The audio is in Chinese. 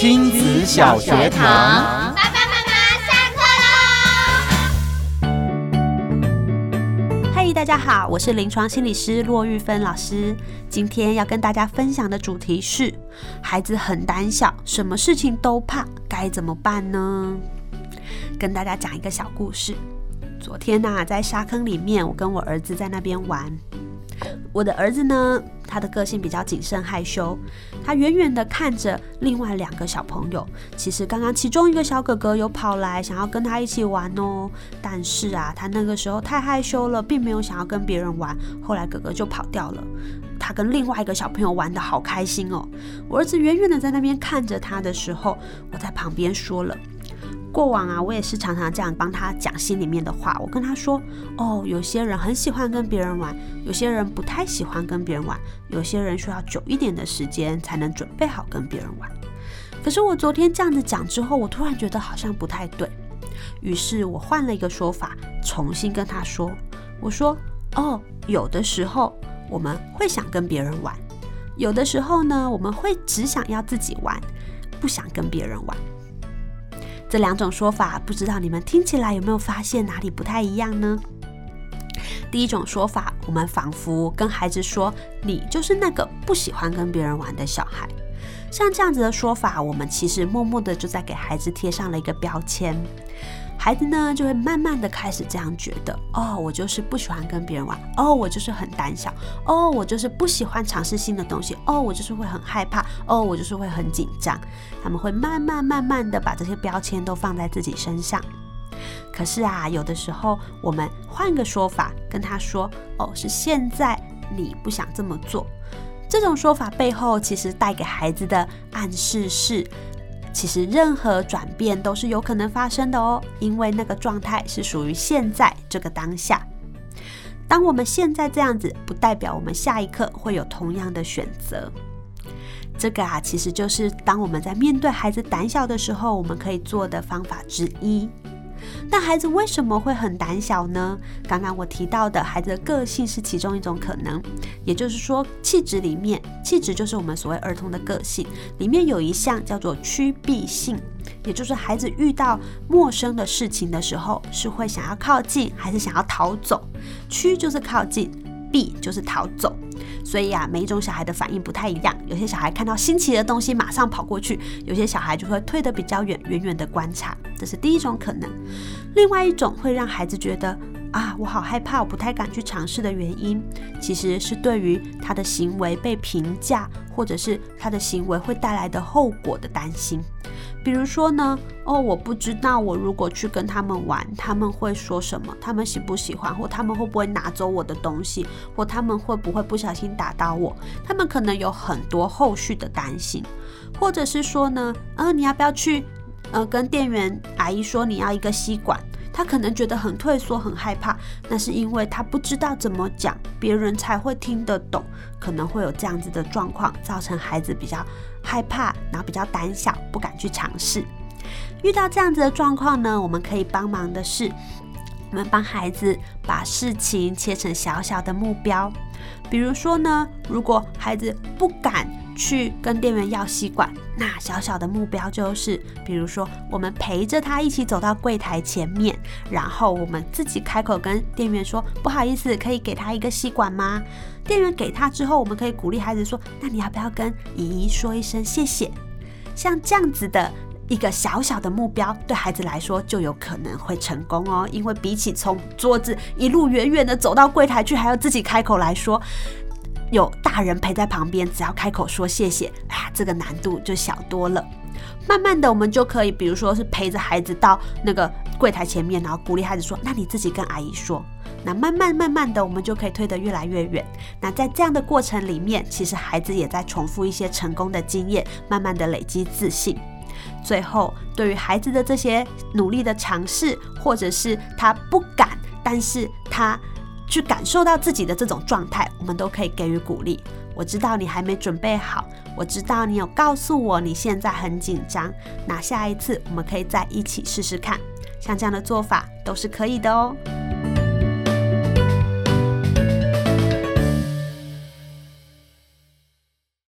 亲子小学堂，爸爸妈妈下课喽！嗨，大家好，我是临床心理师骆玉芬老师。今天要跟大家分享的主题是：孩子很胆小，什么事情都怕，该怎么办呢？跟大家讲一个小故事。昨天呐、在沙坑里面，我跟我儿子在那边玩。我的儿子呢，他的个性比较谨慎害羞，他远远地看着另外两个小朋友。其实刚刚其中一个小哥哥有跑来想要跟他一起玩哦，但是啊，他那个时候太害羞了，并没有想要跟别人玩。后来哥哥就跑掉了，他跟另外一个小朋友玩得好开心哦。我儿子远远地在那边看着他的时候，我在旁边说了。过往啊，我也是常常这样帮他讲心里面的话。我跟他说：“哦，有些人很喜欢跟别人玩，有些人不太喜欢跟别人玩，有些人需要久一点的时间才能准备好跟别人玩。”可是我昨天这样子讲之后，我突然觉得好像不太对，于是我换了一个说法，重新跟他说：“我说，哦，有的时候我们会想跟别人玩，有的时候呢，我们会只想要自己玩，不想跟别人玩。”这两种说法，不知道你们听起来有没有发现哪里不太一样呢？第一种说法，我们仿佛跟孩子说：“你就是那个不喜欢跟别人玩的小孩。”像这样子的说法，我们其实默默的就在给孩子贴上了一个标签。孩子呢，就会慢慢的开始这样觉得：哦，我就是不喜欢跟别人玩；哦，我就是很胆小；哦，我就是不喜欢尝试新的东西；哦，我就是会很害怕；哦，我就是会很紧张。他们会慢慢慢慢的把这些标签都放在自己身上。可是啊，有的时候我们换个说法跟他说：哦，是现在你不想这么做。这种说法背后其实带给孩子的暗示是。其实任何转变都是有可能发生的哦，因为那个状态是属于现在这个当下。当我们现在这样子，不代表我们下一刻会有同样的选择。这个啊，其实就是当我们在面对孩子胆小的时候，我们可以做的方法之一。那孩子为什么会很胆小呢？刚刚我提到的孩子的个性是其中一种可能，也就是说，气质里面，气质就是我们所谓儿童的个性里面有一项叫做趋避性，也就是孩子遇到陌生的事情的时候，是会想要靠近，还是想要逃走？趋就是靠近，避就是逃走。所以啊，每一种小孩的反应不太一样。有些小孩看到新奇的东西马上跑过去，有些小孩就会退得比较远，远远的观察。这是第一种可能。另外一种会让孩子觉得啊，我好害怕，我不太敢去尝试的原因，其实是对于他的行为被评价，或者是他的行为会带来的后果的担心。比如说呢，哦，我不知道我如果去跟他们玩，他们会说什么？他们喜不喜欢？或他们会不会拿走我的东西？或他们会不会不小心打到我？他们可能有很多后续的担心，或者是说呢，呃，你要不要去，呃，跟店员阿姨说你要一个吸管？他可能觉得很退缩、很害怕，那是因为他不知道怎么讲，别人才会听得懂。可能会有这样子的状况，造成孩子比较害怕，然后比较胆小，不敢去尝试。遇到这样子的状况呢，我们可以帮忙的是，我们帮孩子把事情切成小小的目标。比如说呢，如果孩子不敢。去跟店员要吸管，那小小的目标就是，比如说我们陪着他一起走到柜台前面，然后我们自己开口跟店员说：“不好意思，可以给他一个吸管吗？”店员给他之后，我们可以鼓励孩子说：“那你要不要跟姨姨说一声谢谢？”像这样子的一个小小的目标，对孩子来说就有可能会成功哦，因为比起从桌子一路远远的走到柜台去，还要自己开口来说。有大人陪在旁边，只要开口说谢谢，哎呀，这个难度就小多了。慢慢的，我们就可以，比如说是陪着孩子到那个柜台前面，然后鼓励孩子说：“那你自己跟阿姨说。”那慢慢慢慢的，我们就可以推得越来越远。那在这样的过程里面，其实孩子也在重复一些成功的经验，慢慢的累积自信。最后，对于孩子的这些努力的尝试，或者是他不敢，但是他。去感受到自己的这种状态，我们都可以给予鼓励。我知道你还没准备好，我知道你有告诉我你现在很紧张。那下一次我们可以再一起试试看，像这样的做法都是可以的哦。